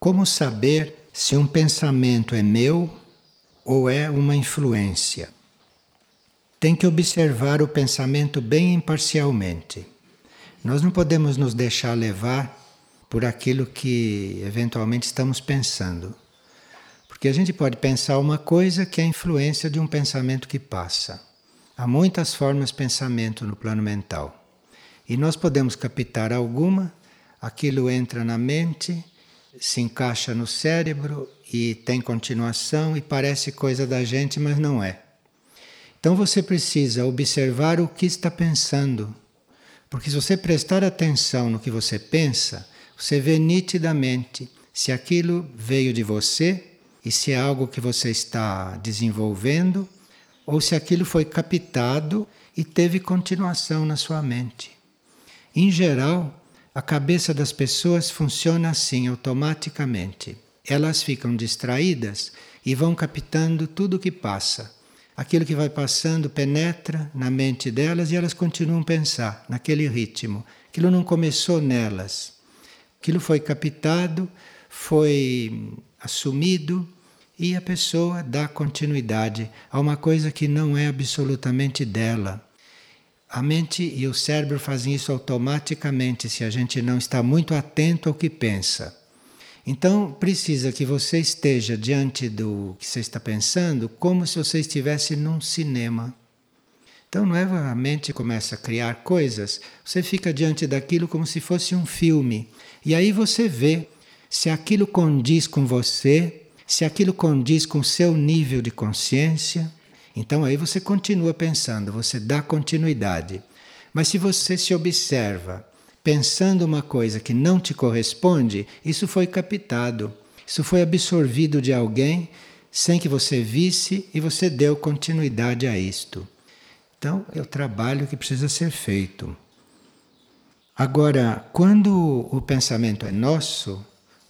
Como saber se um pensamento é meu ou é uma influência? Tem que observar o pensamento bem imparcialmente. Nós não podemos nos deixar levar por aquilo que eventualmente estamos pensando. Porque a gente pode pensar uma coisa que é influência de um pensamento que passa. Há muitas formas de pensamento no plano mental. E nós podemos captar alguma, aquilo entra na mente, se encaixa no cérebro e tem continuação e parece coisa da gente, mas não é. Então você precisa observar o que está pensando. Porque se você prestar atenção no que você pensa, você vê nitidamente se aquilo veio de você e se é algo que você está desenvolvendo ou se aquilo foi captado e teve continuação na sua mente. Em geral, a cabeça das pessoas funciona assim automaticamente. Elas ficam distraídas e vão captando tudo o que passa. Aquilo que vai passando penetra na mente delas e elas continuam a pensar naquele ritmo. Aquilo não começou nelas. Aquilo foi captado, foi assumido e a pessoa dá continuidade a uma coisa que não é absolutamente dela. A mente e o cérebro fazem isso automaticamente se a gente não está muito atento ao que pensa. Então, precisa que você esteja diante do que você está pensando como se você estivesse num cinema. Então, não é a mente começa a criar coisas, você fica diante daquilo como se fosse um filme. E aí você vê se aquilo condiz com você se aquilo condiz com o seu nível de consciência, então aí você continua pensando, você dá continuidade. Mas se você se observa pensando uma coisa que não te corresponde, isso foi captado, isso foi absorvido de alguém sem que você visse e você deu continuidade a isto. Então, é o trabalho que precisa ser feito. Agora, quando o pensamento é nosso,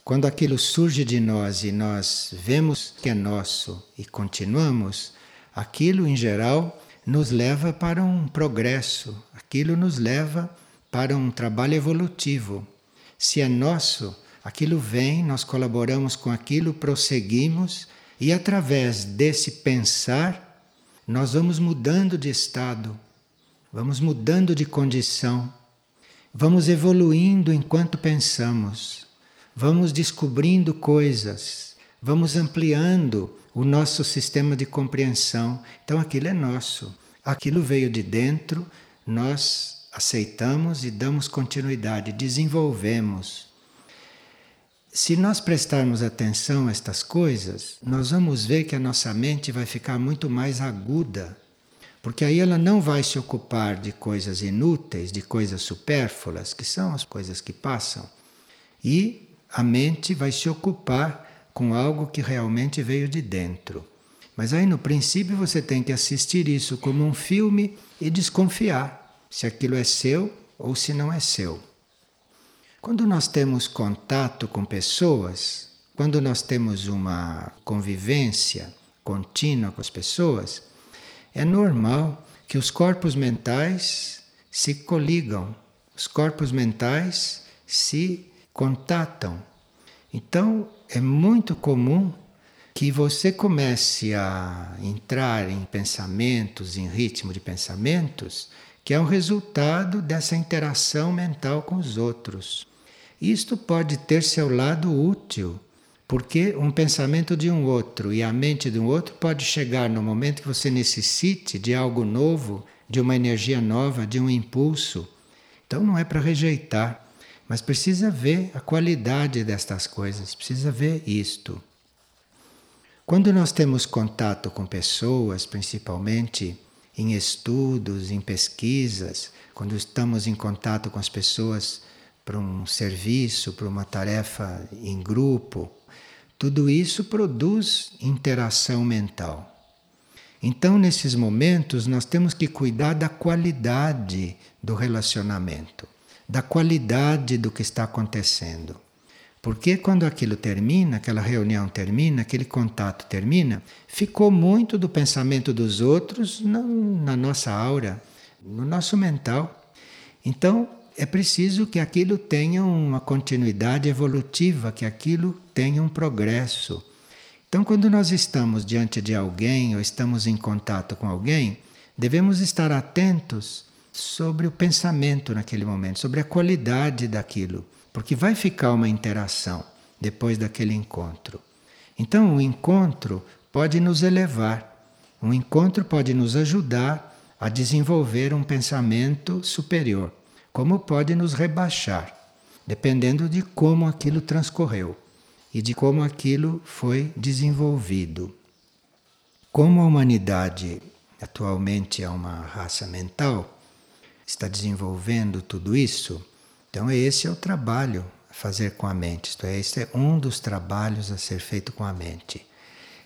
quando aquilo surge de nós e nós vemos que é nosso e continuamos, aquilo em geral nos leva para um progresso, aquilo nos leva para um trabalho evolutivo. Se é nosso, aquilo vem, nós colaboramos com aquilo, prosseguimos e através desse pensar, nós vamos mudando de estado, vamos mudando de condição, vamos evoluindo enquanto pensamos vamos descobrindo coisas, vamos ampliando o nosso sistema de compreensão. Então aquilo é nosso, aquilo veio de dentro, nós aceitamos e damos continuidade, desenvolvemos. Se nós prestarmos atenção a estas coisas, nós vamos ver que a nossa mente vai ficar muito mais aguda, porque aí ela não vai se ocupar de coisas inúteis, de coisas supérfluas, que são as coisas que passam, e a mente vai se ocupar com algo que realmente veio de dentro. Mas aí no princípio você tem que assistir isso como um filme e desconfiar se aquilo é seu ou se não é seu. Quando nós temos contato com pessoas, quando nós temos uma convivência contínua com as pessoas, é normal que os corpos mentais se coligam, os corpos mentais se contatam. Então, é muito comum que você comece a entrar em pensamentos, em ritmo de pensamentos, que é o resultado dessa interação mental com os outros. Isto pode ter seu lado útil, porque um pensamento de um outro e a mente de um outro pode chegar no momento que você necessite de algo novo, de uma energia nova, de um impulso. Então não é para rejeitar. Mas precisa ver a qualidade destas coisas, precisa ver isto. Quando nós temos contato com pessoas, principalmente em estudos, em pesquisas, quando estamos em contato com as pessoas para um serviço, para uma tarefa em grupo, tudo isso produz interação mental. Então, nesses momentos, nós temos que cuidar da qualidade do relacionamento da qualidade do que está acontecendo. Porque quando aquilo termina, aquela reunião termina, aquele contato termina, ficou muito do pensamento dos outros na, na nossa aura, no nosso mental. Então é preciso que aquilo tenha uma continuidade evolutiva, que aquilo tenha um progresso. Então, quando nós estamos diante de alguém ou estamos em contato com alguém, devemos estar atentos sobre o pensamento naquele momento, sobre a qualidade daquilo, porque vai ficar uma interação depois daquele encontro. Então, o encontro pode nos elevar, um encontro pode nos ajudar a desenvolver um pensamento superior, como pode nos rebaixar, dependendo de como aquilo transcorreu e de como aquilo foi desenvolvido. Como a humanidade atualmente é uma raça mental, está desenvolvendo tudo isso, então esse é o trabalho a fazer com a mente, isto é, este é um dos trabalhos a ser feito com a mente.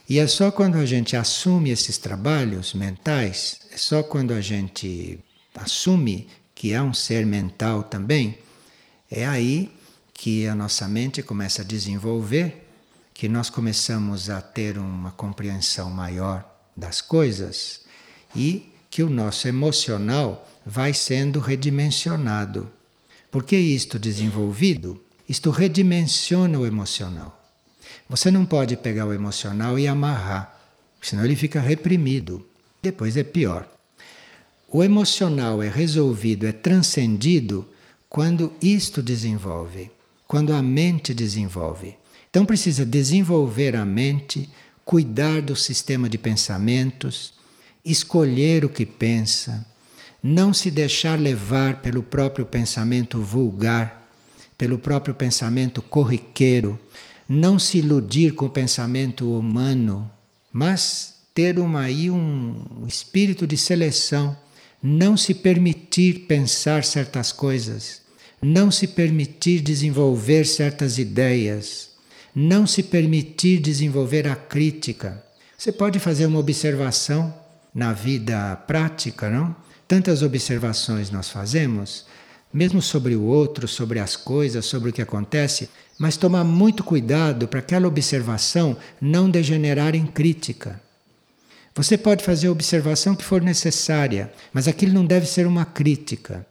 E é só quando a gente assume esses trabalhos mentais, é só quando a gente assume que é um ser mental também, é aí que a nossa mente começa a desenvolver, que nós começamos a ter uma compreensão maior das coisas e que o nosso emocional vai sendo redimensionado. Porque isto desenvolvido, isto redimensiona o emocional. Você não pode pegar o emocional e amarrar, senão ele fica reprimido. Depois é pior. O emocional é resolvido, é transcendido quando isto desenvolve, quando a mente desenvolve. Então precisa desenvolver a mente, cuidar do sistema de pensamentos, escolher o que pensa, não se deixar levar pelo próprio pensamento vulgar, pelo próprio pensamento corriqueiro, não se iludir com o pensamento humano, mas ter uma, aí um espírito de seleção, não se permitir pensar certas coisas, não se permitir desenvolver certas ideias, não se permitir desenvolver a crítica. Você pode fazer uma observação na vida prática, não? Tantas observações nós fazemos, mesmo sobre o outro, sobre as coisas, sobre o que acontece, mas tomar muito cuidado para aquela observação não degenerar em crítica. Você pode fazer a observação que for necessária, mas aquilo não deve ser uma crítica.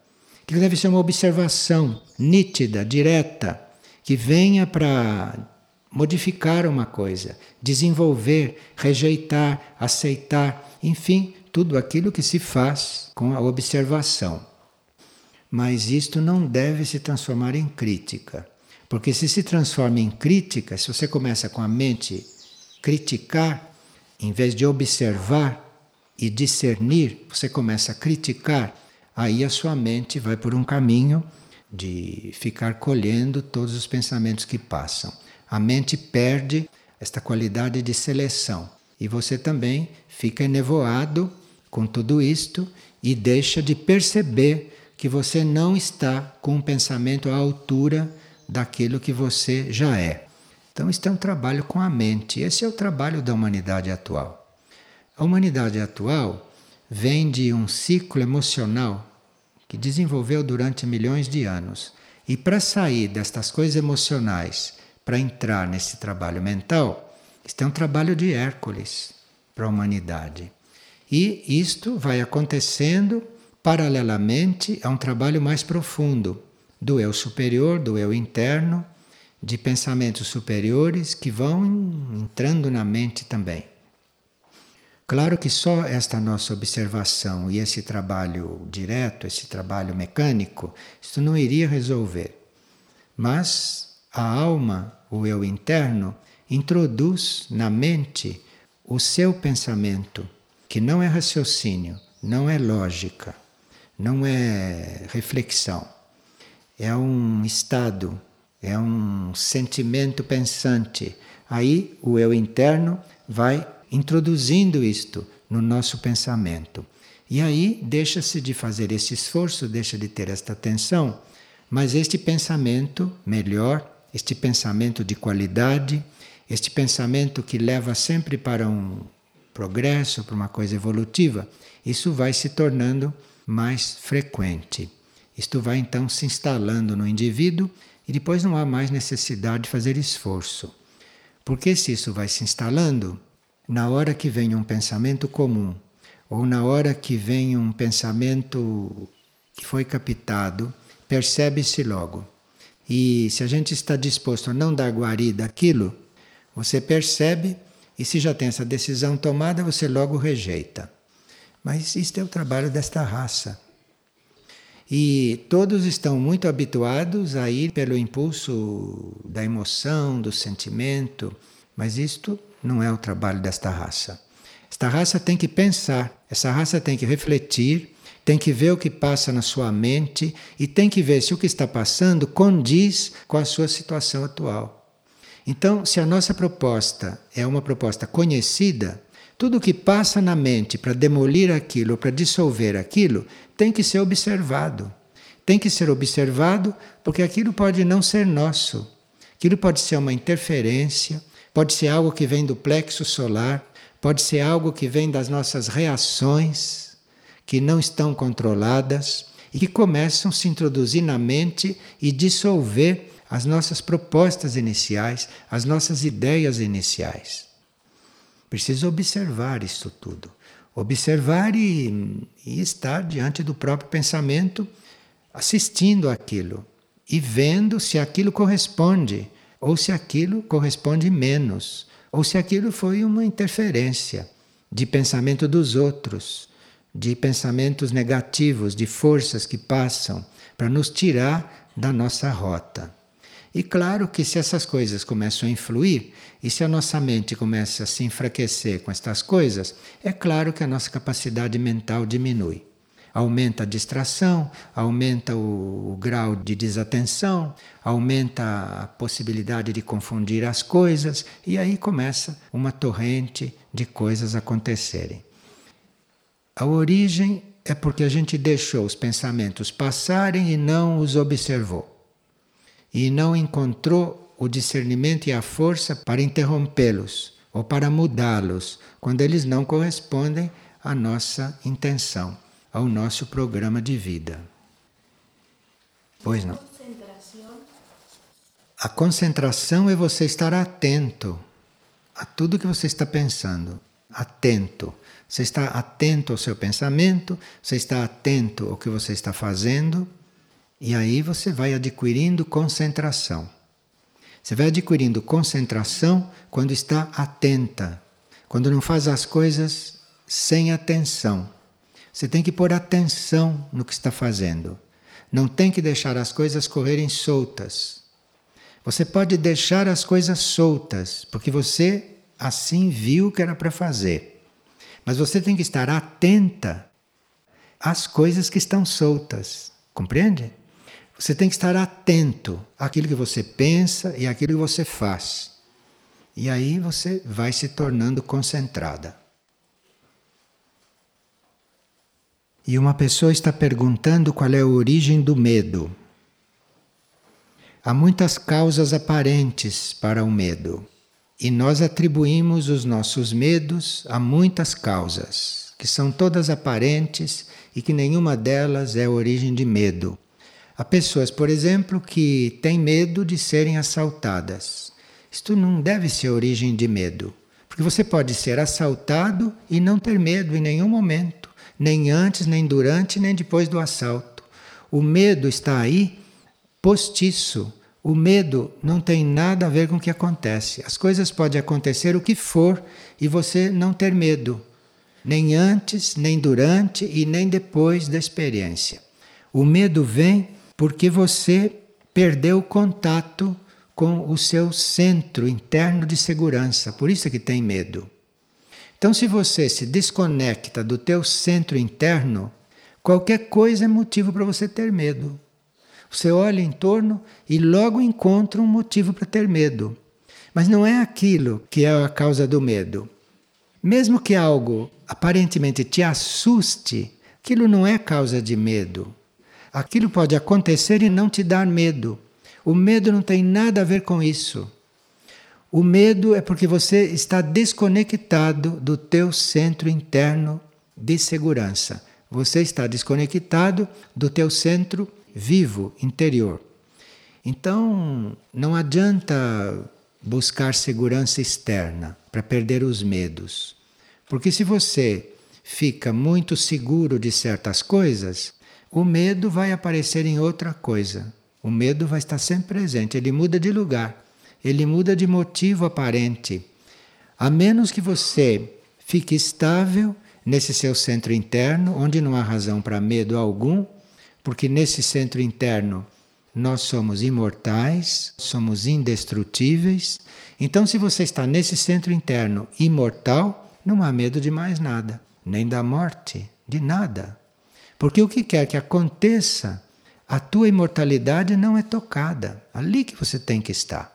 Aquilo deve ser uma observação nítida, direta, que venha para modificar uma coisa, desenvolver, rejeitar, aceitar, enfim, tudo aquilo que se faz com a observação. Mas isto não deve se transformar em crítica. Porque se se transforma em crítica, se você começa com a mente criticar, em vez de observar e discernir, você começa a criticar, aí a sua mente vai por um caminho de ficar colhendo todos os pensamentos que passam. A mente perde esta qualidade de seleção e você também fica enevoado com tudo isto e deixa de perceber que você não está com um pensamento à altura daquilo que você já é. Então, isto é um trabalho com a mente. Esse é o trabalho da humanidade atual. A humanidade atual vem de um ciclo emocional que desenvolveu durante milhões de anos. E para sair destas coisas emocionais, para entrar nesse trabalho mental, isto é um trabalho de Hércules para a humanidade. E isto vai acontecendo paralelamente a um trabalho mais profundo do eu superior, do eu interno, de pensamentos superiores que vão entrando na mente também. Claro que só esta nossa observação e esse trabalho direto, esse trabalho mecânico, isso não iria resolver. Mas a alma, o eu interno, introduz na mente o seu pensamento, que não é raciocínio, não é lógica, não é reflexão é um estado, é um sentimento pensante. Aí o eu interno vai introduzindo isto no nosso pensamento. E aí deixa-se de fazer esse esforço, deixa de ter esta atenção, mas este pensamento melhor, este pensamento de qualidade, este pensamento que leva sempre para um progresso, para uma coisa evolutiva, isso vai se tornando mais frequente. Isto vai então se instalando no indivíduo e depois não há mais necessidade de fazer esforço. Porque se isso vai se instalando, na hora que vem um pensamento comum, ou na hora que vem um pensamento que foi captado percebe-se logo. E se a gente está disposto a não dar guarida àquilo, você percebe e se já tem essa decisão tomada, você logo rejeita. Mas isto é o trabalho desta raça. E todos estão muito habituados a ir pelo impulso da emoção, do sentimento, mas isto não é o trabalho desta raça. Esta raça tem que pensar, essa raça tem que refletir, tem que ver o que passa na sua mente e tem que ver se o que está passando condiz com a sua situação atual. Então, se a nossa proposta é uma proposta conhecida, tudo que passa na mente para demolir aquilo, para dissolver aquilo, tem que ser observado. Tem que ser observado porque aquilo pode não ser nosso. Aquilo pode ser uma interferência, pode ser algo que vem do plexo solar, pode ser algo que vem das nossas reações que não estão controladas e que começam a se introduzir na mente e dissolver as nossas propostas iniciais, as nossas ideias iniciais. Precisa observar isso tudo. Observar e, e estar diante do próprio pensamento, assistindo aquilo e vendo se aquilo corresponde ou se aquilo corresponde menos, ou se aquilo foi uma interferência de pensamento dos outros, de pensamentos negativos, de forças que passam para nos tirar da nossa rota. E claro que se essas coisas começam a influir, e se a nossa mente começa a se enfraquecer com estas coisas, é claro que a nossa capacidade mental diminui. Aumenta a distração, aumenta o, o grau de desatenção, aumenta a possibilidade de confundir as coisas, e aí começa uma torrente de coisas acontecerem. A origem é porque a gente deixou os pensamentos passarem e não os observou e não encontrou o discernimento e a força para interrompê-los ou para mudá-los quando eles não correspondem à nossa intenção, ao nosso programa de vida. Pois não. A concentração é você estar atento a tudo que você está pensando. Atento. Você está atento ao seu pensamento, você está atento ao que você está fazendo e aí você vai adquirindo concentração. Você vai adquirindo concentração quando está atenta, quando não faz as coisas sem atenção. Você tem que pôr atenção no que está fazendo. Não tem que deixar as coisas correrem soltas. Você pode deixar as coisas soltas, porque você assim viu que era para fazer. Mas você tem que estar atenta às coisas que estão soltas. Compreende? Você tem que estar atento àquilo que você pensa e àquilo que você faz. E aí você vai se tornando concentrada. E uma pessoa está perguntando qual é a origem do medo. Há muitas causas aparentes para o medo. E nós atribuímos os nossos medos a muitas causas, que são todas aparentes e que nenhuma delas é a origem de medo. Há pessoas, por exemplo, que têm medo de serem assaltadas. Isto não deve ser origem de medo, porque você pode ser assaltado e não ter medo em nenhum momento, nem antes, nem durante, nem depois do assalto. O medo está aí postiço. O medo não tem nada a ver com o que acontece. As coisas podem acontecer o que for e você não ter medo, nem antes, nem durante e nem depois da experiência. O medo vem porque você perdeu o contato com o seu centro interno de segurança, por isso é que tem medo. Então, se você se desconecta do teu centro interno, qualquer coisa é motivo para você ter medo. Você olha em torno e logo encontra um motivo para ter medo. Mas não é aquilo que é a causa do medo. Mesmo que algo aparentemente te assuste, aquilo não é causa de medo. Aquilo pode acontecer e não te dar medo. O medo não tem nada a ver com isso. O medo é porque você está desconectado do teu centro interno de segurança. Você está desconectado do teu centro vivo interior. Então, não adianta buscar segurança externa para perder os medos. Porque se você fica muito seguro de certas coisas, o medo vai aparecer em outra coisa. O medo vai estar sempre presente, ele muda de lugar, ele muda de motivo aparente. A menos que você fique estável nesse seu centro interno, onde não há razão para medo algum, porque nesse centro interno nós somos imortais, somos indestrutíveis. Então, se você está nesse centro interno imortal, não há medo de mais nada, nem da morte, de nada. Porque o que quer que aconteça, a tua imortalidade não é tocada. Ali que você tem que estar.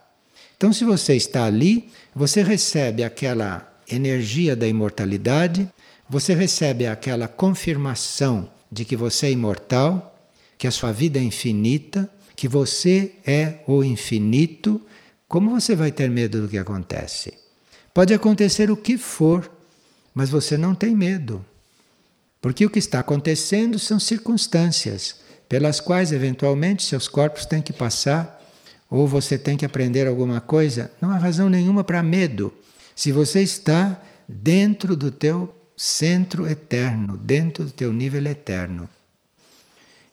Então, se você está ali, você recebe aquela energia da imortalidade, você recebe aquela confirmação de que você é imortal, que a sua vida é infinita, que você é o infinito. Como você vai ter medo do que acontece? Pode acontecer o que for, mas você não tem medo. Porque o que está acontecendo são circunstâncias pelas quais, eventualmente, seus corpos têm que passar, ou você tem que aprender alguma coisa. Não há razão nenhuma para medo. Se você está dentro do teu centro eterno, dentro do teu nível eterno.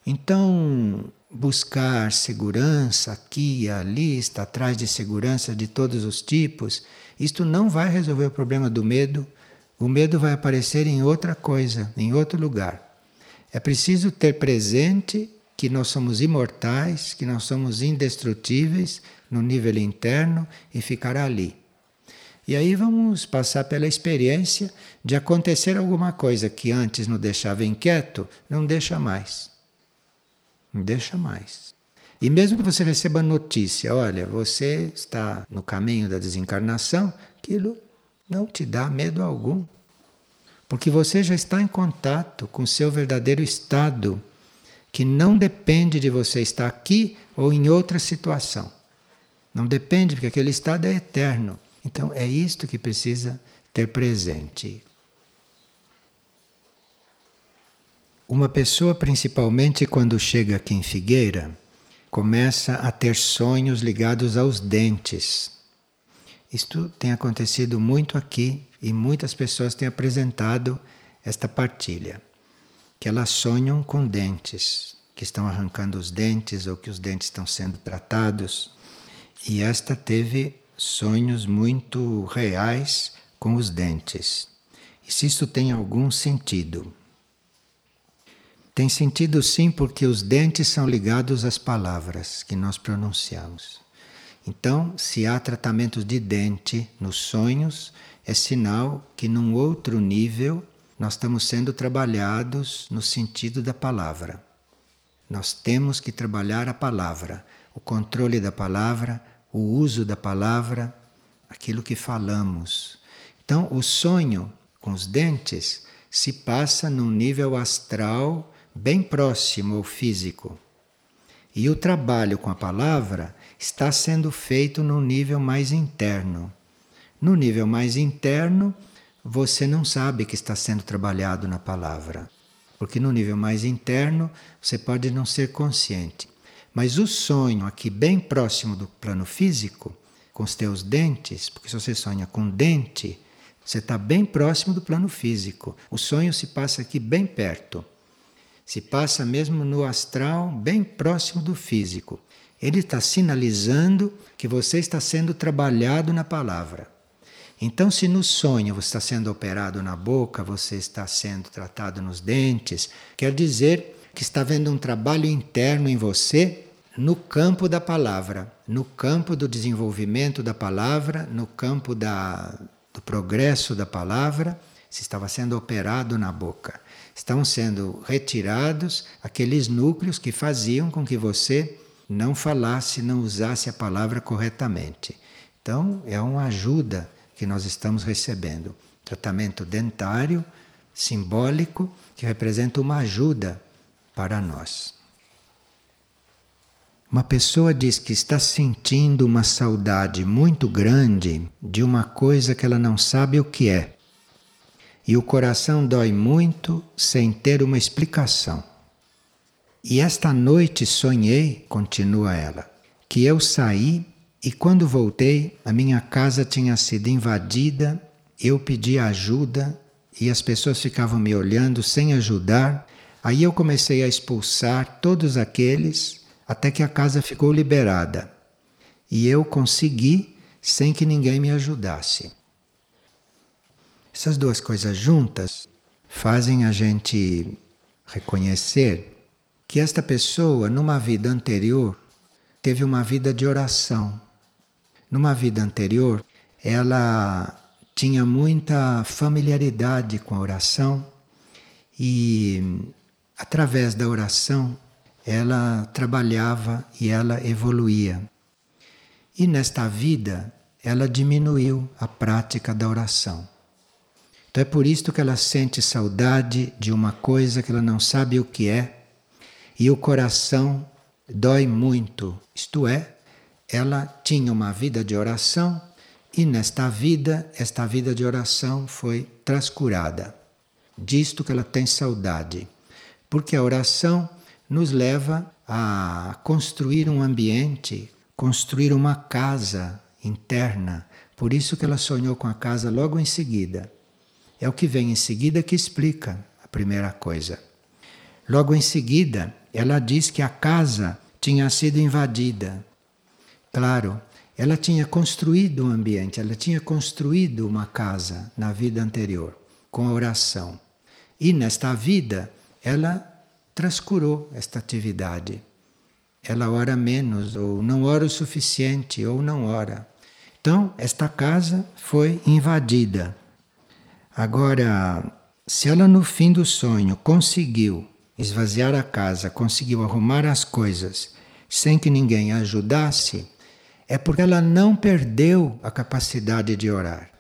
Então, buscar segurança aqui e ali, estar atrás de segurança de todos os tipos, isto não vai resolver o problema do medo. O medo vai aparecer em outra coisa, em outro lugar. É preciso ter presente que nós somos imortais, que nós somos indestrutíveis no nível interno e ficar ali. E aí vamos passar pela experiência de acontecer alguma coisa que antes nos deixava inquieto, não deixa mais. Não deixa mais. E mesmo que você receba notícia, olha, você está no caminho da desencarnação, aquilo não te dá medo algum. Porque você já está em contato com seu verdadeiro estado, que não depende de você estar aqui ou em outra situação. Não depende, porque aquele estado é eterno. Então é isto que precisa ter presente. Uma pessoa, principalmente quando chega aqui em Figueira, começa a ter sonhos ligados aos dentes. Isto tem acontecido muito aqui e muitas pessoas têm apresentado esta partilha, que elas sonham com dentes, que estão arrancando os dentes ou que os dentes estão sendo tratados. E esta teve sonhos muito reais com os dentes. E se isso tem algum sentido? Tem sentido sim, porque os dentes são ligados às palavras que nós pronunciamos. Então, se há tratamento de dente nos sonhos, é sinal que num outro nível nós estamos sendo trabalhados no sentido da palavra. Nós temos que trabalhar a palavra, o controle da palavra, o uso da palavra, aquilo que falamos. Então, o sonho com os dentes se passa num nível astral bem próximo ao físico. E o trabalho com a palavra está sendo feito num nível mais interno. No nível mais interno, você não sabe que está sendo trabalhado na palavra. Porque no nível mais interno, você pode não ser consciente. Mas o sonho aqui bem próximo do plano físico, com os teus dentes, porque se você sonha com dente, você está bem próximo do plano físico. O sonho se passa aqui bem perto se passa mesmo no astral, bem próximo do físico. Ele está sinalizando que você está sendo trabalhado na palavra. Então, se no sonho você está sendo operado na boca, você está sendo tratado nos dentes, quer dizer que está havendo um trabalho interno em você no campo da palavra, no campo do desenvolvimento da palavra, no campo da, do progresso da palavra, se estava sendo operado na boca estão sendo retirados aqueles núcleos que faziam com que você não falasse, não usasse a palavra corretamente. Então, é uma ajuda que nós estamos recebendo. Tratamento dentário, simbólico, que representa uma ajuda para nós. Uma pessoa diz que está sentindo uma saudade muito grande de uma coisa que ela não sabe o que é e o coração dói muito sem ter uma explicação. E esta noite sonhei, continua ela, que eu saí e quando voltei a minha casa tinha sido invadida, eu pedi ajuda e as pessoas ficavam me olhando sem ajudar, Aí eu comecei a expulsar todos aqueles até que a casa ficou liberada. E eu consegui sem que ninguém me ajudasse. Essas duas coisas juntas fazem a gente reconhecer que esta pessoa, numa vida anterior, teve uma vida de oração. Numa vida anterior, ela tinha muita familiaridade com a oração e, através da oração, ela trabalhava e ela evoluía. E nesta vida, ela diminuiu a prática da oração. Então é por isso que ela sente saudade de uma coisa que ela não sabe o que é, e o coração dói muito. Isto é, ela tinha uma vida de oração e nesta vida, esta vida de oração foi transcurada. Disto que ela tem saudade. Porque a oração nos leva a construir um ambiente, construir uma casa interna. Por isso que ela sonhou com a casa logo em seguida. É o que vem em seguida que explica a primeira coisa. Logo em seguida, ela diz que a casa tinha sido invadida. Claro, ela tinha construído um ambiente, ela tinha construído uma casa na vida anterior, com a oração. E nesta vida, ela transcurou esta atividade. Ela ora menos, ou não ora o suficiente, ou não ora. Então, esta casa foi invadida. Agora, se ela no fim do sonho conseguiu esvaziar a casa, conseguiu arrumar as coisas sem que ninguém a ajudasse, é porque ela não perdeu a capacidade de orar.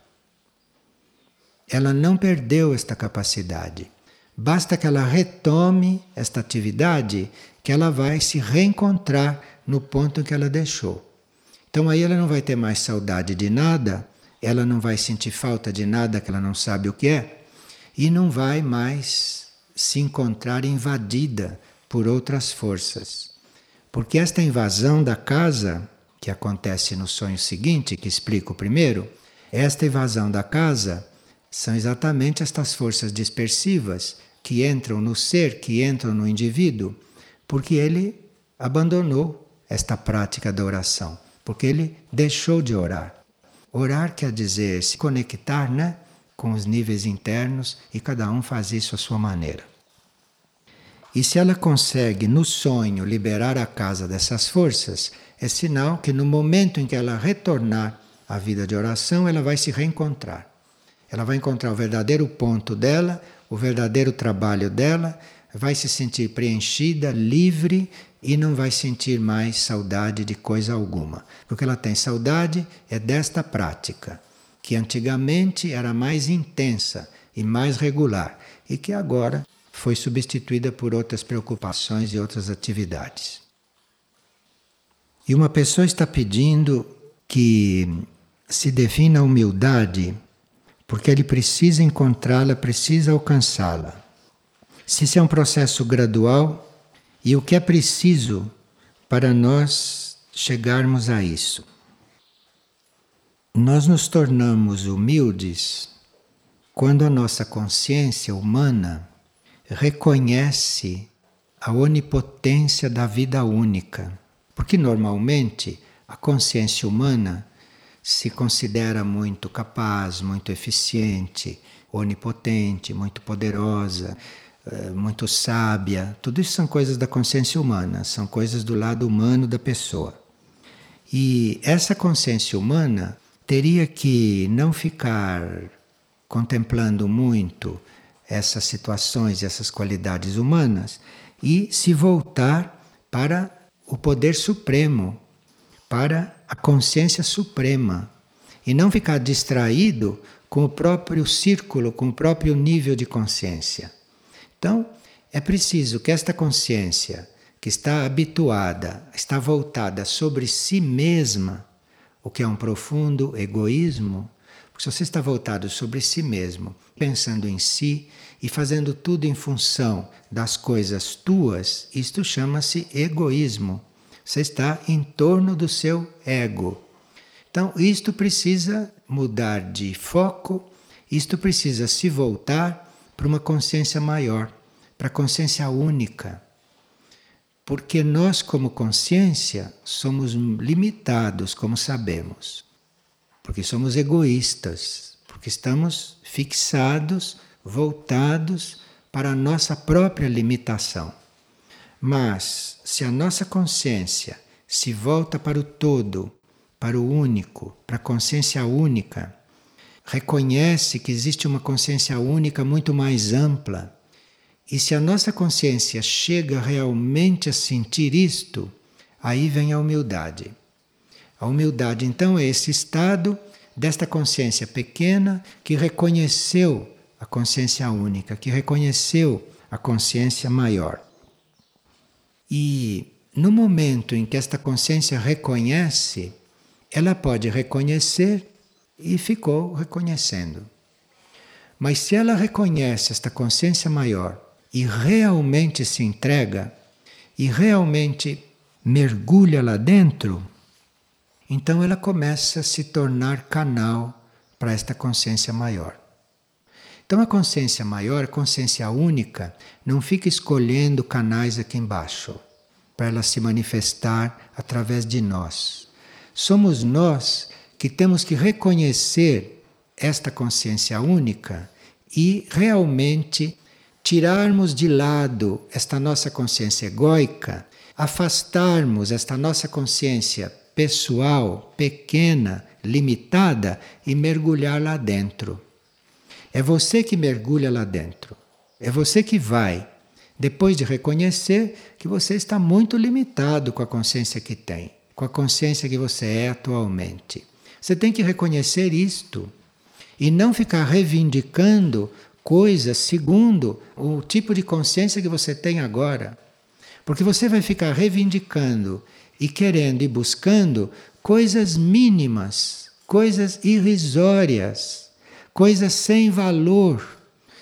Ela não perdeu esta capacidade. Basta que ela retome esta atividade que ela vai se reencontrar no ponto que ela deixou. Então aí ela não vai ter mais saudade de nada, ela não vai sentir falta de nada que ela não sabe o que é e não vai mais se encontrar invadida por outras forças. Porque esta invasão da casa, que acontece no sonho seguinte, que explico primeiro, esta invasão da casa são exatamente estas forças dispersivas que entram no ser, que entram no indivíduo, porque ele abandonou esta prática da oração, porque ele deixou de orar. Orar quer dizer se conectar né, com os níveis internos e cada um faz isso à sua maneira. E se ela consegue no sonho liberar a casa dessas forças, é sinal que no momento em que ela retornar à vida de oração, ela vai se reencontrar. Ela vai encontrar o verdadeiro ponto dela, o verdadeiro trabalho dela, vai se sentir preenchida, livre e não vai sentir mais saudade de coisa alguma. Porque ela tem saudade é desta prática, que antigamente era mais intensa e mais regular e que agora foi substituída por outras preocupações e outras atividades. E uma pessoa está pedindo que se defina a humildade porque ele precisa encontrá-la, precisa alcançá-la. Se isso é um processo gradual, e o que é preciso para nós chegarmos a isso? Nós nos tornamos humildes quando a nossa consciência humana reconhece a onipotência da vida única. Porque normalmente a consciência humana se considera muito capaz, muito eficiente, onipotente, muito poderosa, eh, muito sábia. Tudo isso são coisas da consciência humana, são coisas do lado humano da pessoa. E essa consciência humana teria que não ficar contemplando muito essas situações, essas qualidades humanas e se voltar para o poder supremo, para a consciência suprema e não ficar distraído com o próprio círculo, com o próprio nível de consciência. Então, é preciso que esta consciência, que está habituada, está voltada sobre si mesma, o que é um profundo egoísmo, porque se você está voltado sobre si mesmo, pensando em si e fazendo tudo em função das coisas tuas, isto chama-se egoísmo. Você está em torno do seu ego. Então, isto precisa mudar de foco, isto precisa se voltar para uma consciência maior, para a consciência única. Porque nós, como consciência, somos limitados, como sabemos. Porque somos egoístas, porque estamos fixados, voltados para a nossa própria limitação. Mas se a nossa consciência se volta para o todo, para o único, para a consciência única, reconhece que existe uma consciência única muito mais ampla. E se a nossa consciência chega realmente a sentir isto, aí vem a humildade. A humildade, então, é esse estado desta consciência pequena que reconheceu a consciência única, que reconheceu a consciência maior. E no momento em que esta consciência reconhece, ela pode reconhecer e ficou reconhecendo. Mas se ela reconhece esta consciência maior e realmente se entrega e realmente mergulha lá dentro, então ela começa a se tornar canal para esta consciência maior. Então a consciência maior, a consciência única, não fica escolhendo canais aqui embaixo para ela se manifestar através de nós. Somos nós que temos que reconhecer esta consciência única e realmente tirarmos de lado esta nossa consciência egóica, afastarmos esta nossa consciência pessoal, pequena, limitada e mergulhar lá dentro. É você que mergulha lá dentro. É você que vai, depois de reconhecer que você está muito limitado com a consciência que tem, com a consciência que você é atualmente. Você tem que reconhecer isto e não ficar reivindicando coisas segundo o tipo de consciência que você tem agora. Porque você vai ficar reivindicando e querendo e buscando coisas mínimas, coisas irrisórias, coisas sem valor,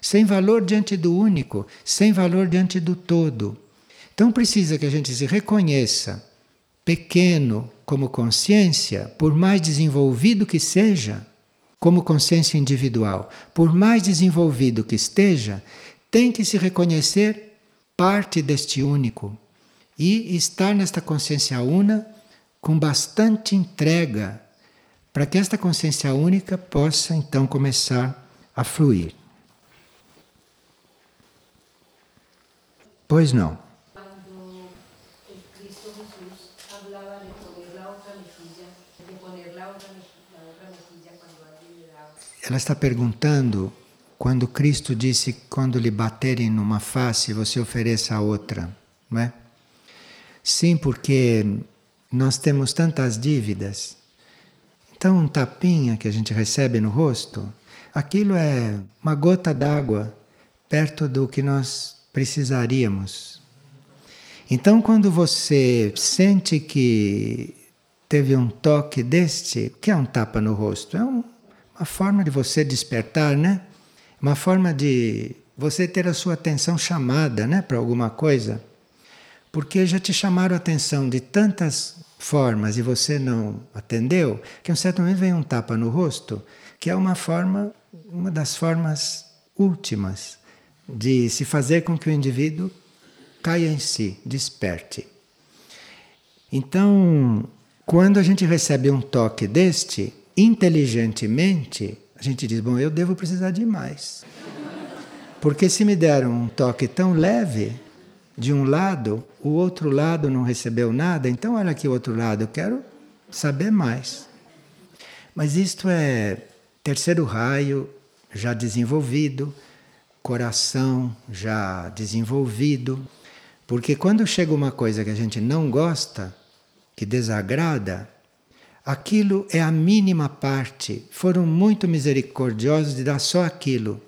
sem valor diante do único, sem valor diante do todo. Então precisa que a gente se reconheça pequeno como consciência, por mais desenvolvido que seja, como consciência individual, por mais desenvolvido que esteja, tem que se reconhecer parte deste único e estar nesta consciência una com bastante entrega, para que esta consciência única possa então começar a fluir. Pois não. Ela está perguntando quando Cristo disse quando lhe baterem numa face, você ofereça a outra, não é? Sim, porque nós temos tantas dívidas. Então, um tapinha que a gente recebe no rosto, aquilo é uma gota d'água perto do que nós precisaríamos. Então, quando você sente que teve um toque deste, que é um tapa no rosto? É um, uma forma de você despertar, né? Uma forma de você ter a sua atenção chamada, né, para alguma coisa porque já te chamaram a atenção de tantas formas e você não atendeu, que um certo momento vem um tapa no rosto, que é uma forma, uma das formas últimas de se fazer com que o indivíduo caia em si, desperte. Então, quando a gente recebe um toque deste, inteligentemente, a gente diz: Bom, eu devo precisar de mais. Porque se me deram um toque tão leve, de um lado, o outro lado não recebeu nada, então olha aqui o outro lado, eu quero saber mais. Mas isto é terceiro raio já desenvolvido, coração já desenvolvido, porque quando chega uma coisa que a gente não gosta, que desagrada, aquilo é a mínima parte. Foram muito misericordiosos de dar só aquilo.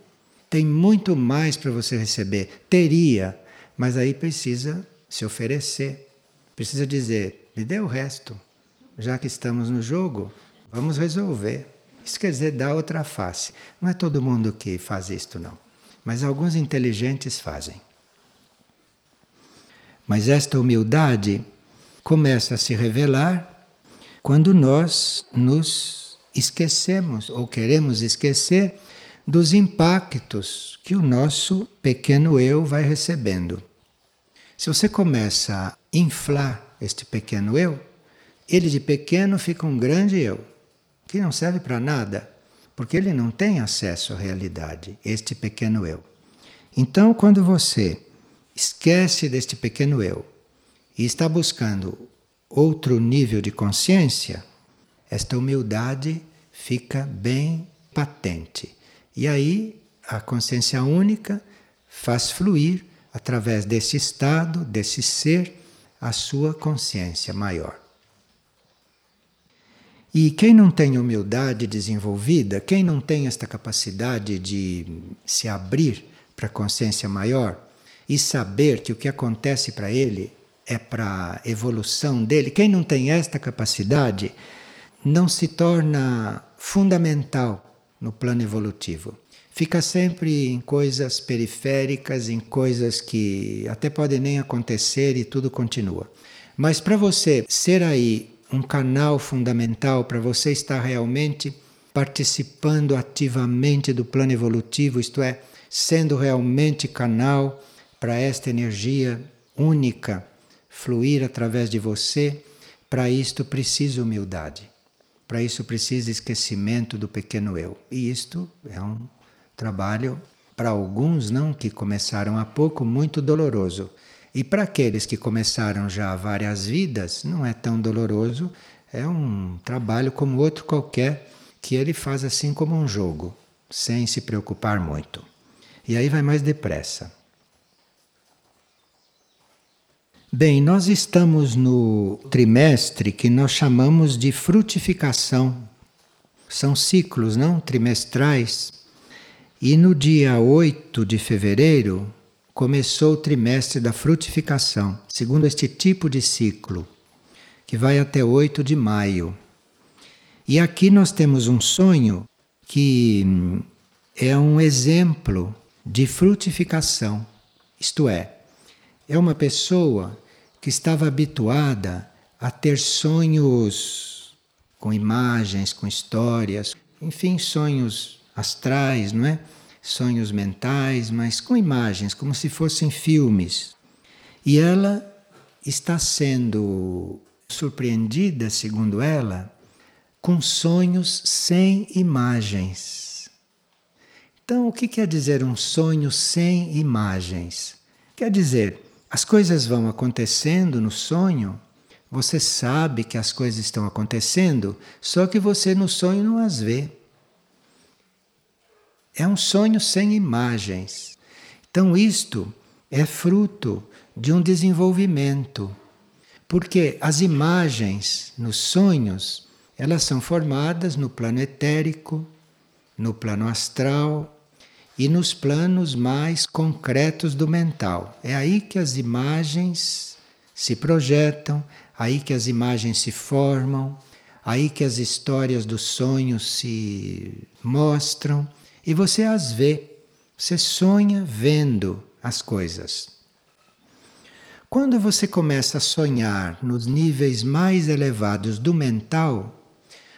Tem muito mais para você receber. Teria mas aí precisa se oferecer, precisa dizer: me dê o resto, já que estamos no jogo, vamos resolver. Isso quer dizer dar outra face. Não é todo mundo que faz isto, não. Mas alguns inteligentes fazem. Mas esta humildade começa a se revelar quando nós nos esquecemos ou queremos esquecer dos impactos que o nosso pequeno eu vai recebendo. Se você começa a inflar este pequeno eu, ele de pequeno fica um grande eu, que não serve para nada, porque ele não tem acesso à realidade, este pequeno eu. Então, quando você esquece deste pequeno eu e está buscando outro nível de consciência, esta humildade fica bem patente. E aí a consciência única faz fluir através desse estado, desse ser, a sua consciência maior. E quem não tem humildade desenvolvida, quem não tem esta capacidade de se abrir para a consciência maior e saber que o que acontece para ele é para a evolução dele, quem não tem esta capacidade não se torna fundamental no plano evolutivo. Fica sempre em coisas periféricas, em coisas que até podem nem acontecer e tudo continua. Mas para você ser aí um canal fundamental, para você estar realmente participando ativamente do plano evolutivo, isto é, sendo realmente canal para esta energia única fluir através de você, para isto precisa humildade. Para isso precisa esquecimento do pequeno eu. E isto é um trabalho para alguns não que começaram há pouco muito doloroso. E para aqueles que começaram já várias vidas, não é tão doloroso, é um trabalho como outro qualquer que ele faz assim como um jogo, sem se preocupar muito. E aí vai mais depressa. Bem, nós estamos no trimestre que nós chamamos de frutificação. São ciclos, não? Trimestrais. E no dia 8 de fevereiro começou o trimestre da frutificação, segundo este tipo de ciclo, que vai até 8 de maio. E aqui nós temos um sonho que é um exemplo de frutificação. Isto é, é uma pessoa que estava habituada a ter sonhos com imagens, com histórias, enfim, sonhos astrais, não é? Sonhos mentais, mas com imagens, como se fossem filmes. E ela está sendo surpreendida, segundo ela, com sonhos sem imagens. Então, o que quer dizer um sonho sem imagens? Quer dizer, as coisas vão acontecendo no sonho, você sabe que as coisas estão acontecendo, só que você no sonho não as vê. É um sonho sem imagens. Então, isto é fruto de um desenvolvimento, porque as imagens nos sonhos, elas são formadas no plano etérico, no plano astral, e nos planos mais concretos do mental. É aí que as imagens se projetam, aí que as imagens se formam, aí que as histórias dos sonhos se mostram e você as vê. Você sonha vendo as coisas. Quando você começa a sonhar nos níveis mais elevados do mental,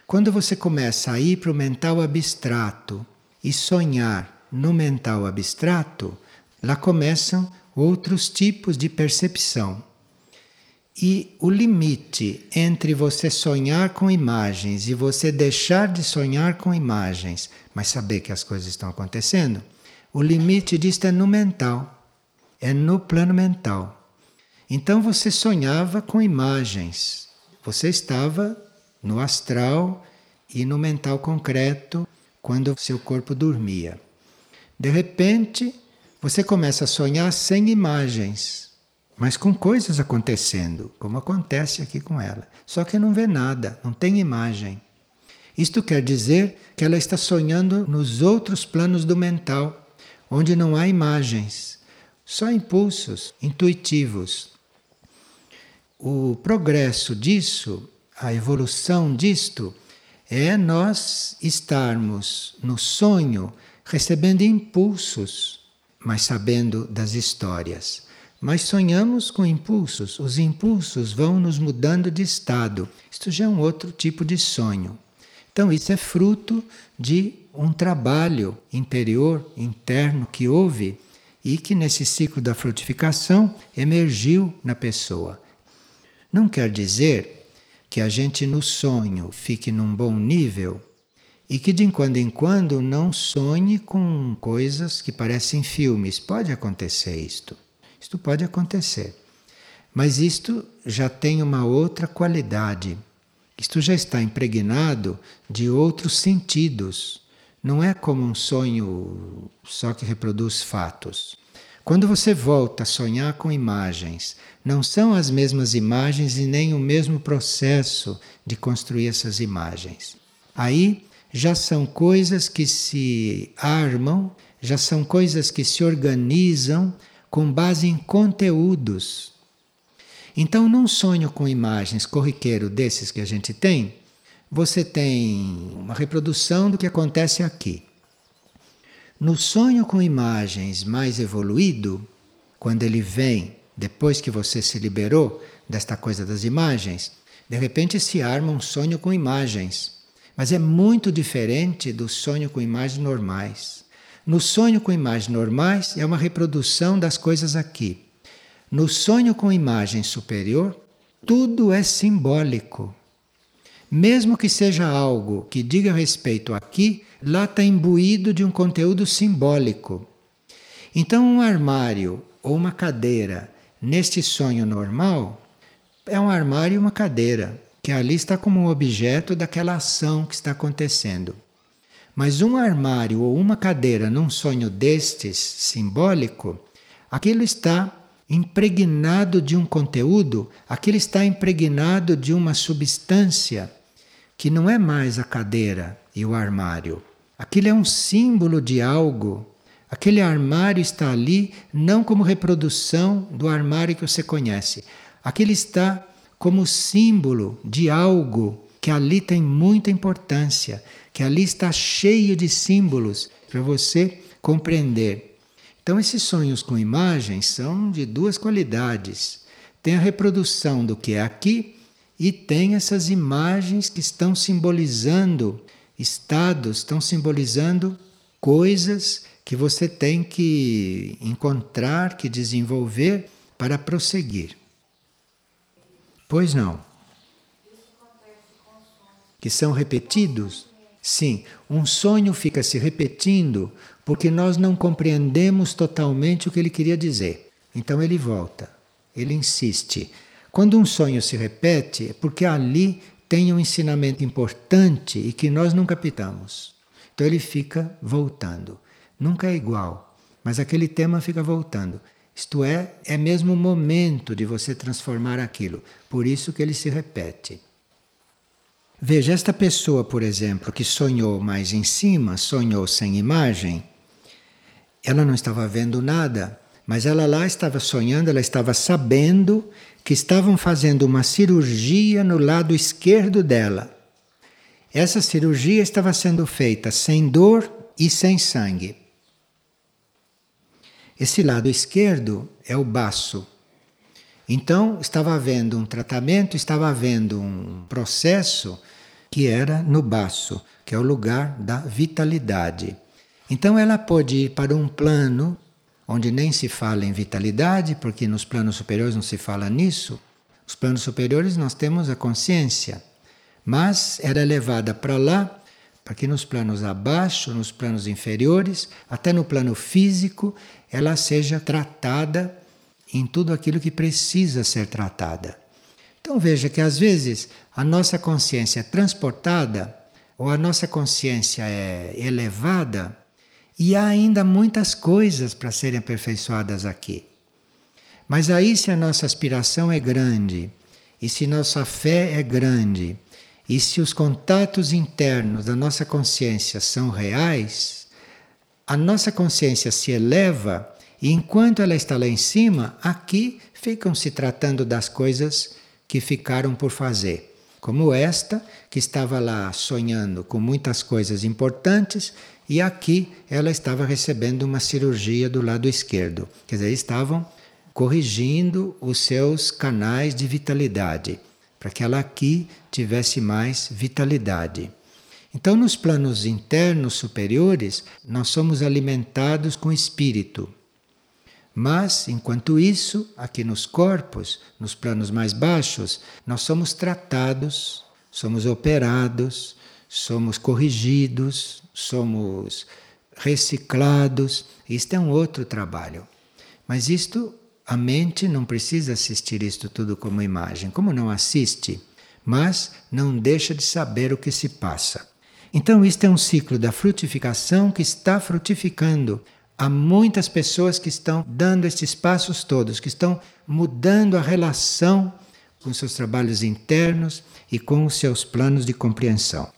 quando você começa a ir para o mental abstrato e sonhar no mental abstrato, lá começam outros tipos de percepção. E o limite entre você sonhar com imagens e você deixar de sonhar com imagens, mas saber que as coisas estão acontecendo, o limite disto é no mental, é no plano mental. Então você sonhava com imagens, você estava no astral e no mental concreto quando seu corpo dormia. De repente, você começa a sonhar sem imagens, mas com coisas acontecendo, como acontece aqui com ela. Só que não vê nada, não tem imagem. Isto quer dizer que ela está sonhando nos outros planos do mental, onde não há imagens, só impulsos intuitivos. O progresso disso, a evolução disto, é nós estarmos no sonho recebendo impulsos, mas sabendo das histórias. Mas sonhamos com impulsos, os impulsos vão nos mudando de estado. Isto já é um outro tipo de sonho. Então, isso é fruto de um trabalho interior, interno que houve e que nesse ciclo da frutificação emergiu na pessoa. Não quer dizer que a gente no sonho fique num bom nível e que de quando em quando não sonhe com coisas que parecem filmes. Pode acontecer isto. Isto pode acontecer. Mas isto já tem uma outra qualidade. Isto já está impregnado de outros sentidos. Não é como um sonho só que reproduz fatos. Quando você volta a sonhar com imagens, não são as mesmas imagens e nem o mesmo processo de construir essas imagens. Aí já são coisas que se armam, já são coisas que se organizam com base em conteúdos então, num sonho com imagens corriqueiro desses que a gente tem, você tem uma reprodução do que acontece aqui. No sonho com imagens mais evoluído, quando ele vem depois que você se liberou desta coisa das imagens, de repente se arma um sonho com imagens. Mas é muito diferente do sonho com imagens normais. No sonho com imagens normais é uma reprodução das coisas aqui. No sonho com imagem superior, tudo é simbólico. Mesmo que seja algo que diga respeito aqui, lá está imbuído de um conteúdo simbólico. Então, um armário ou uma cadeira neste sonho normal é um armário e uma cadeira, que ali está como objeto daquela ação que está acontecendo. Mas um armário ou uma cadeira num sonho destes simbólico, aquilo está impregnado de um conteúdo, aquele está impregnado de uma substância que não é mais a cadeira e o armário. Aquilo é um símbolo de algo. Aquele armário está ali não como reprodução do armário que você conhece. Aquele está como símbolo de algo que ali tem muita importância, que ali está cheio de símbolos para você compreender então, esses sonhos com imagens são de duas qualidades. Tem a reprodução do que é aqui e tem essas imagens que estão simbolizando estados, estão simbolizando coisas que você tem que encontrar, que desenvolver para prosseguir. Pois não. Que são repetidos? Sim, um sonho fica se repetindo porque nós não compreendemos totalmente o que ele queria dizer. Então ele volta, ele insiste. Quando um sonho se repete, é porque ali tem um ensinamento importante e que nós não captamos. Então ele fica voltando. Nunca é igual, mas aquele tema fica voltando. Isto é, é mesmo o momento de você transformar aquilo. Por isso que ele se repete. Veja, esta pessoa, por exemplo, que sonhou mais em cima, sonhou sem imagem, ela não estava vendo nada, mas ela lá estava sonhando, ela estava sabendo que estavam fazendo uma cirurgia no lado esquerdo dela. Essa cirurgia estava sendo feita sem dor e sem sangue. Esse lado esquerdo é o baço. Então, estava havendo um tratamento, estava havendo um processo que era no baço, que é o lugar da vitalidade. Então ela pode ir para um plano onde nem se fala em vitalidade, porque nos planos superiores não se fala nisso. Os planos superiores nós temos a consciência, mas era levada para lá para que nos planos abaixo, nos planos inferiores, até no plano físico, ela seja tratada em tudo aquilo que precisa ser tratada. Então veja que às vezes a nossa consciência é transportada ou a nossa consciência é elevada e há ainda muitas coisas para serem aperfeiçoadas aqui. Mas aí, se a nossa aspiração é grande, e se nossa fé é grande, e se os contatos internos da nossa consciência são reais, a nossa consciência se eleva e enquanto ela está lá em cima, aqui ficam se tratando das coisas que ficaram por fazer. Como esta, que estava lá sonhando com muitas coisas importantes e aqui ela estava recebendo uma cirurgia do lado esquerdo. Quer dizer, estavam corrigindo os seus canais de vitalidade, para que ela aqui tivesse mais vitalidade. Então, nos planos internos superiores, nós somos alimentados com espírito. Mas, enquanto isso, aqui nos corpos, nos planos mais baixos, nós somos tratados, somos operados, somos corrigidos, somos reciclados. Isto é um outro trabalho. Mas isto, a mente não precisa assistir isto tudo como imagem. Como não assiste, mas não deixa de saber o que se passa. Então, isto é um ciclo da frutificação que está frutificando. Há muitas pessoas que estão dando estes passos todos, que estão mudando a relação com seus trabalhos internos e com os seus planos de compreensão.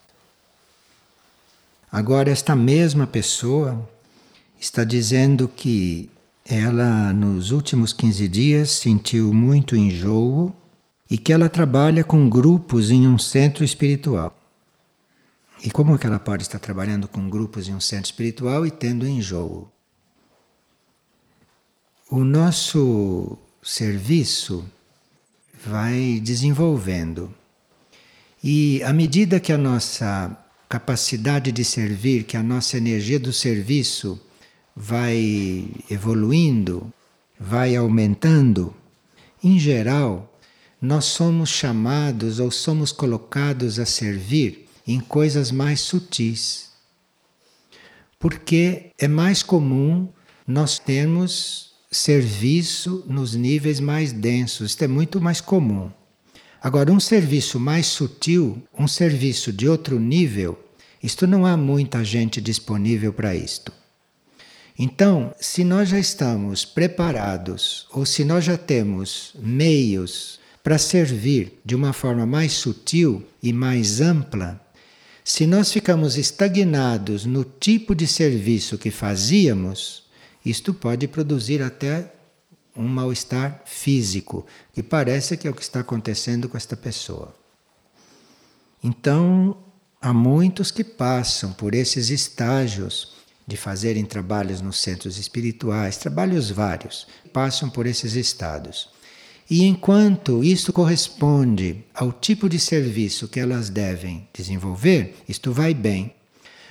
Agora, esta mesma pessoa está dizendo que ela, nos últimos 15 dias, sentiu muito enjoo e que ela trabalha com grupos em um centro espiritual. E como que ela pode estar trabalhando com grupos em um centro espiritual e tendo enjoo? O nosso serviço vai desenvolvendo. E à medida que a nossa capacidade de servir, que a nossa energia do serviço vai evoluindo, vai aumentando, em geral, nós somos chamados ou somos colocados a servir em coisas mais sutis. Porque é mais comum nós termos serviço nos níveis mais densos, isto é muito mais comum. Agora, um serviço mais sutil, um serviço de outro nível, isto não há muita gente disponível para isto. Então, se nós já estamos preparados, ou se nós já temos meios para servir de uma forma mais sutil e mais ampla, se nós ficamos estagnados no tipo de serviço que fazíamos, isto pode produzir até um mal-estar físico, que parece que é o que está acontecendo com esta pessoa. Então, há muitos que passam por esses estágios de fazerem trabalhos nos centros espirituais, trabalhos vários, passam por esses estados. E enquanto isso corresponde ao tipo de serviço que elas devem desenvolver, isto vai bem.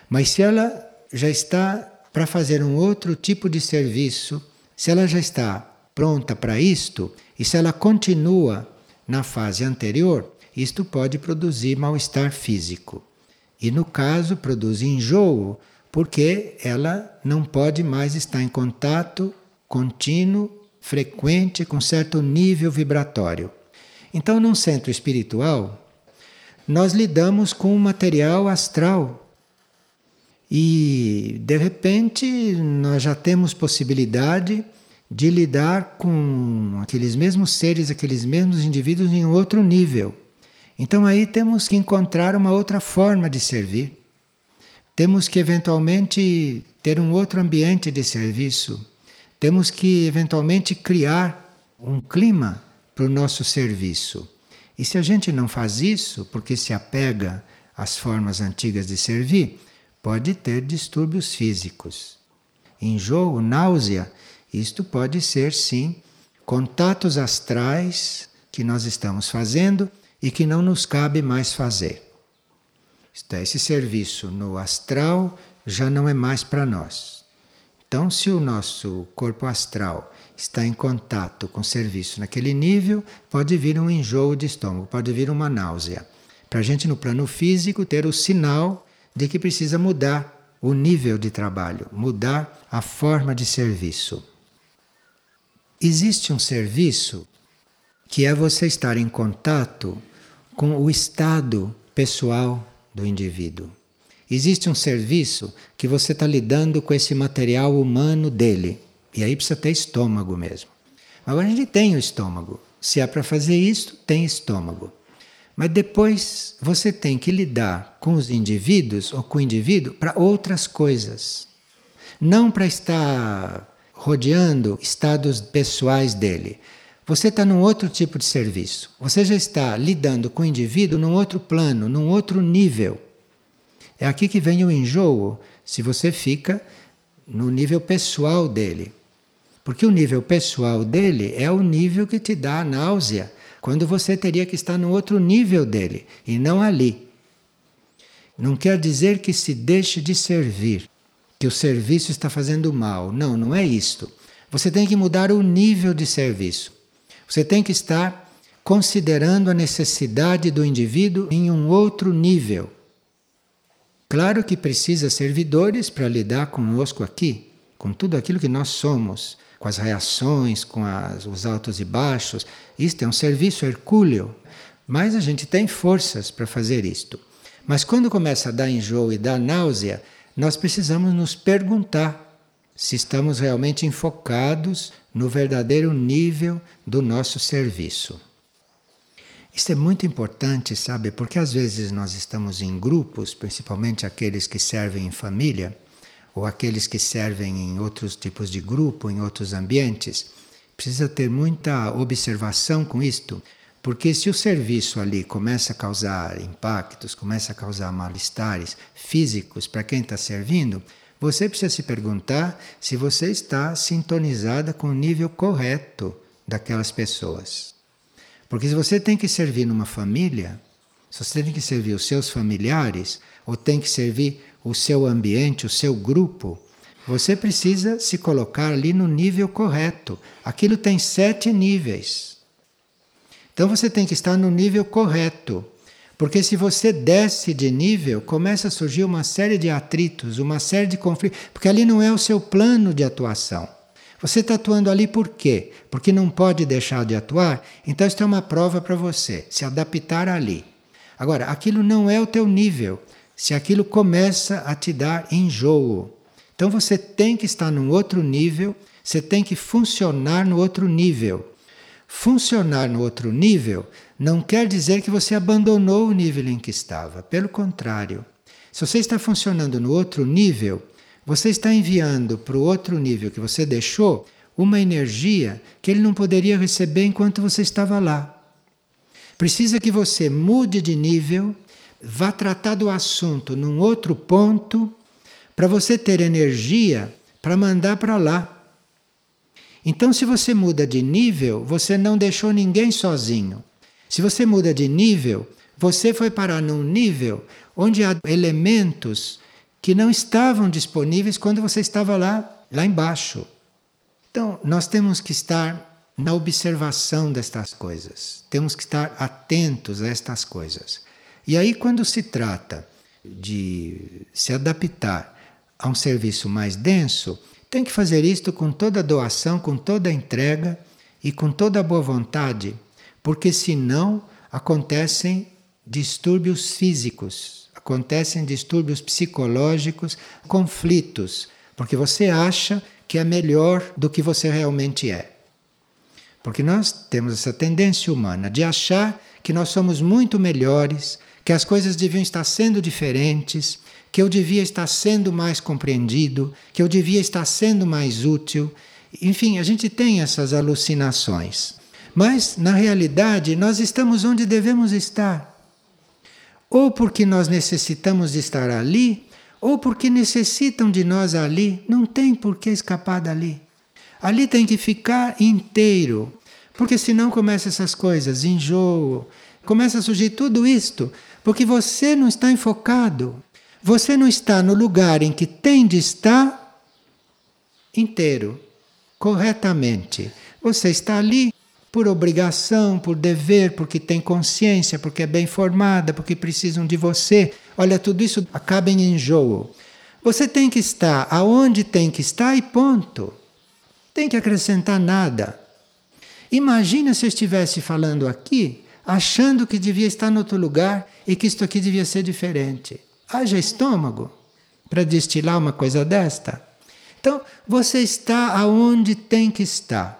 Mas se ela já está para fazer um outro tipo de serviço, se ela já está pronta para isto, e se ela continua na fase anterior, isto pode produzir mal-estar físico. E no caso, produz enjoo, porque ela não pode mais estar em contato contínuo frequente com certo nível vibratório. Então, num centro espiritual, nós lidamos com o material astral. E, de repente, nós já temos possibilidade de lidar com aqueles mesmos seres, aqueles mesmos indivíduos em outro nível. Então, aí temos que encontrar uma outra forma de servir. Temos que, eventualmente, ter um outro ambiente de serviço temos que eventualmente criar um clima para o nosso serviço. E se a gente não faz isso, porque se apega às formas antigas de servir, pode ter distúrbios físicos. Enjoo, náusea, isto pode ser sim contatos astrais que nós estamos fazendo e que não nos cabe mais fazer. Esse serviço no astral já não é mais para nós. Então, se o nosso corpo astral está em contato com o serviço naquele nível, pode vir um enjoo de estômago, pode vir uma náusea. Para a gente, no plano físico, ter o sinal de que precisa mudar o nível de trabalho, mudar a forma de serviço. Existe um serviço que é você estar em contato com o estado pessoal do indivíduo. Existe um serviço que você está lidando com esse material humano dele. E aí precisa ter estômago mesmo. Agora gente tem o estômago. Se é para fazer isso, tem estômago. Mas depois você tem que lidar com os indivíduos ou com o indivíduo para outras coisas. Não para estar rodeando estados pessoais dele. Você está num outro tipo de serviço. Você já está lidando com o indivíduo num outro plano, num outro nível. É aqui que vem o enjoo, se você fica no nível pessoal dele. Porque o nível pessoal dele é o nível que te dá a náusea, quando você teria que estar no outro nível dele e não ali. não quer dizer que se deixe de servir, que o serviço está fazendo mal. Não, não é isto. Você tem que mudar o nível de serviço. Você tem que estar considerando a necessidade do indivíduo em um outro nível. Claro que precisa servidores para lidar conosco aqui, com tudo aquilo que nós somos, com as reações, com as, os altos e baixos. Isto é um serviço hercúleo, mas a gente tem forças para fazer isto. Mas quando começa a dar enjoo e dar náusea, nós precisamos nos perguntar se estamos realmente enfocados no verdadeiro nível do nosso serviço. Isso é muito importante, sabe? Porque às vezes nós estamos em grupos, principalmente aqueles que servem em família, ou aqueles que servem em outros tipos de grupo, em outros ambientes. Precisa ter muita observação com isto, porque se o serviço ali começa a causar impactos, começa a causar mal-estares físicos para quem está servindo, você precisa se perguntar se você está sintonizada com o nível correto daquelas pessoas. Porque se você tem que servir numa família, se você tem que servir os seus familiares, ou tem que servir o seu ambiente, o seu grupo, você precisa se colocar ali no nível correto. Aquilo tem sete níveis. Então você tem que estar no nível correto. Porque se você desce de nível, começa a surgir uma série de atritos, uma série de conflitos, porque ali não é o seu plano de atuação. Você está atuando ali por quê? Porque não pode deixar de atuar? Então, isso é uma prova para você, se adaptar ali. Agora, aquilo não é o teu nível. Se aquilo começa a te dar enjoo. Então, você tem que estar num outro nível, você tem que funcionar no outro nível. Funcionar no outro nível não quer dizer que você abandonou o nível em que estava. Pelo contrário. Se você está funcionando no outro nível, você está enviando para o outro nível que você deixou uma energia que ele não poderia receber enquanto você estava lá. Precisa que você mude de nível, vá tratar do assunto num outro ponto, para você ter energia para mandar para lá. Então, se você muda de nível, você não deixou ninguém sozinho. Se você muda de nível, você foi parar num nível onde há elementos que não estavam disponíveis quando você estava lá, lá embaixo. Então, nós temos que estar na observação destas coisas. Temos que estar atentos a estas coisas. E aí, quando se trata de se adaptar a um serviço mais denso, tem que fazer isto com toda a doação, com toda a entrega e com toda a boa vontade, porque senão acontecem distúrbios físicos, acontecem distúrbios psicológicos, conflitos, porque você acha que é melhor do que você realmente é. Porque nós temos essa tendência humana de achar que nós somos muito melhores, que as coisas deviam estar sendo diferentes, que eu devia estar sendo mais compreendido, que eu devia estar sendo mais útil. Enfim, a gente tem essas alucinações. Mas, na realidade, nós estamos onde devemos estar. Ou porque nós necessitamos de estar ali, ou porque necessitam de nós ali. Não tem por que escapar dali. Ali tem que ficar inteiro. Porque senão começa essas coisas, enjoo, começa a surgir tudo isto, porque você não está enfocado. Você não está no lugar em que tem de estar inteiro, corretamente. Você está ali por obrigação, por dever, porque tem consciência, porque é bem formada, porque precisam de você. Olha, tudo isso acaba em enjoo. Você tem que estar aonde tem que estar e ponto. Tem que acrescentar nada. Imagina se eu estivesse falando aqui, achando que devia estar em outro lugar e que isto aqui devia ser diferente. Haja estômago para destilar uma coisa desta. Então, você está aonde tem que estar.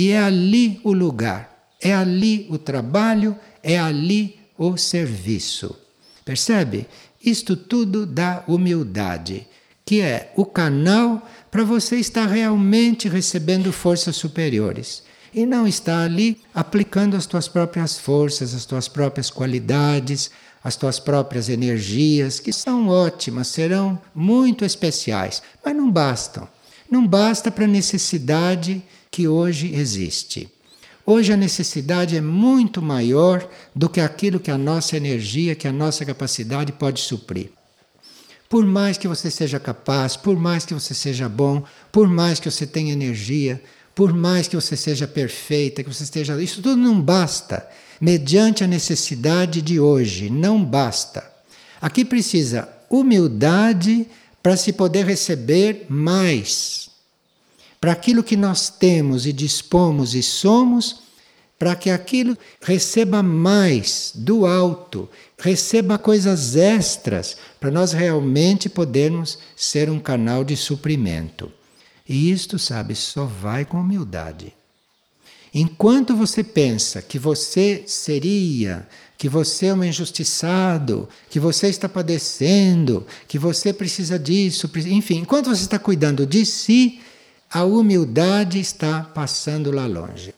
E é ali o lugar, é ali o trabalho, é ali o serviço. Percebe? Isto tudo dá humildade, que é o canal para você estar realmente recebendo forças superiores. E não estar ali aplicando as tuas próprias forças, as tuas próprias qualidades, as tuas próprias energias, que são ótimas, serão muito especiais, mas não bastam. Não basta para a necessidade que hoje existe. Hoje a necessidade é muito maior do que aquilo que a nossa energia, que a nossa capacidade pode suprir. Por mais que você seja capaz, por mais que você seja bom, por mais que você tenha energia, por mais que você seja perfeita, que você esteja. Isso tudo não basta. Mediante a necessidade de hoje, não basta. Aqui precisa humildade para se poder receber mais. Para aquilo que nós temos e dispomos e somos, para que aquilo receba mais do alto, receba coisas extras, para nós realmente podermos ser um canal de suprimento. E isto, sabe, só vai com humildade. Enquanto você pensa que você seria, que você é um injustiçado, que você está padecendo, que você precisa disso, enfim, enquanto você está cuidando de si, a humildade está passando lá longe.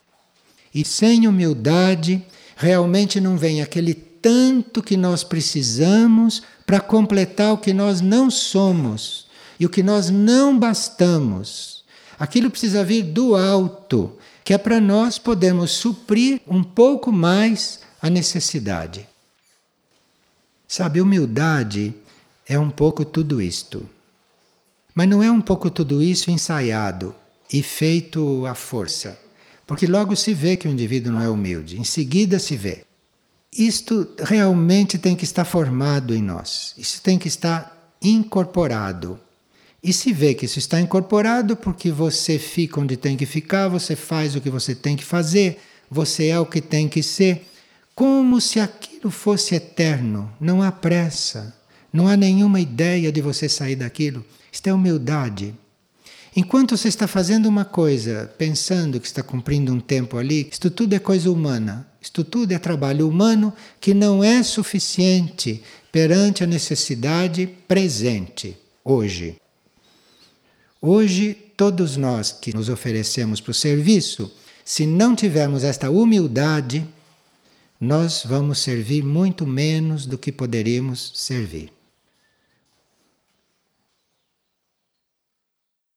E sem humildade, realmente não vem aquele tanto que nós precisamos para completar o que nós não somos e o que nós não bastamos. Aquilo precisa vir do alto, que é para nós podermos suprir um pouco mais a necessidade. Sabe, humildade é um pouco tudo isto. Mas não é um pouco tudo isso ensaiado e feito à força. Porque logo se vê que o indivíduo não é humilde, em seguida se vê. Isto realmente tem que estar formado em nós, isso tem que estar incorporado. E se vê que isso está incorporado porque você fica onde tem que ficar, você faz o que você tem que fazer, você é o que tem que ser, como se aquilo fosse eterno, não há pressa, não há nenhuma ideia de você sair daquilo. Isto é humildade. Enquanto você está fazendo uma coisa, pensando que está cumprindo um tempo ali, isto tudo é coisa humana. Isto tudo é trabalho humano que não é suficiente perante a necessidade presente, hoje. Hoje, todos nós que nos oferecemos para o serviço, se não tivermos esta humildade, nós vamos servir muito menos do que poderíamos servir.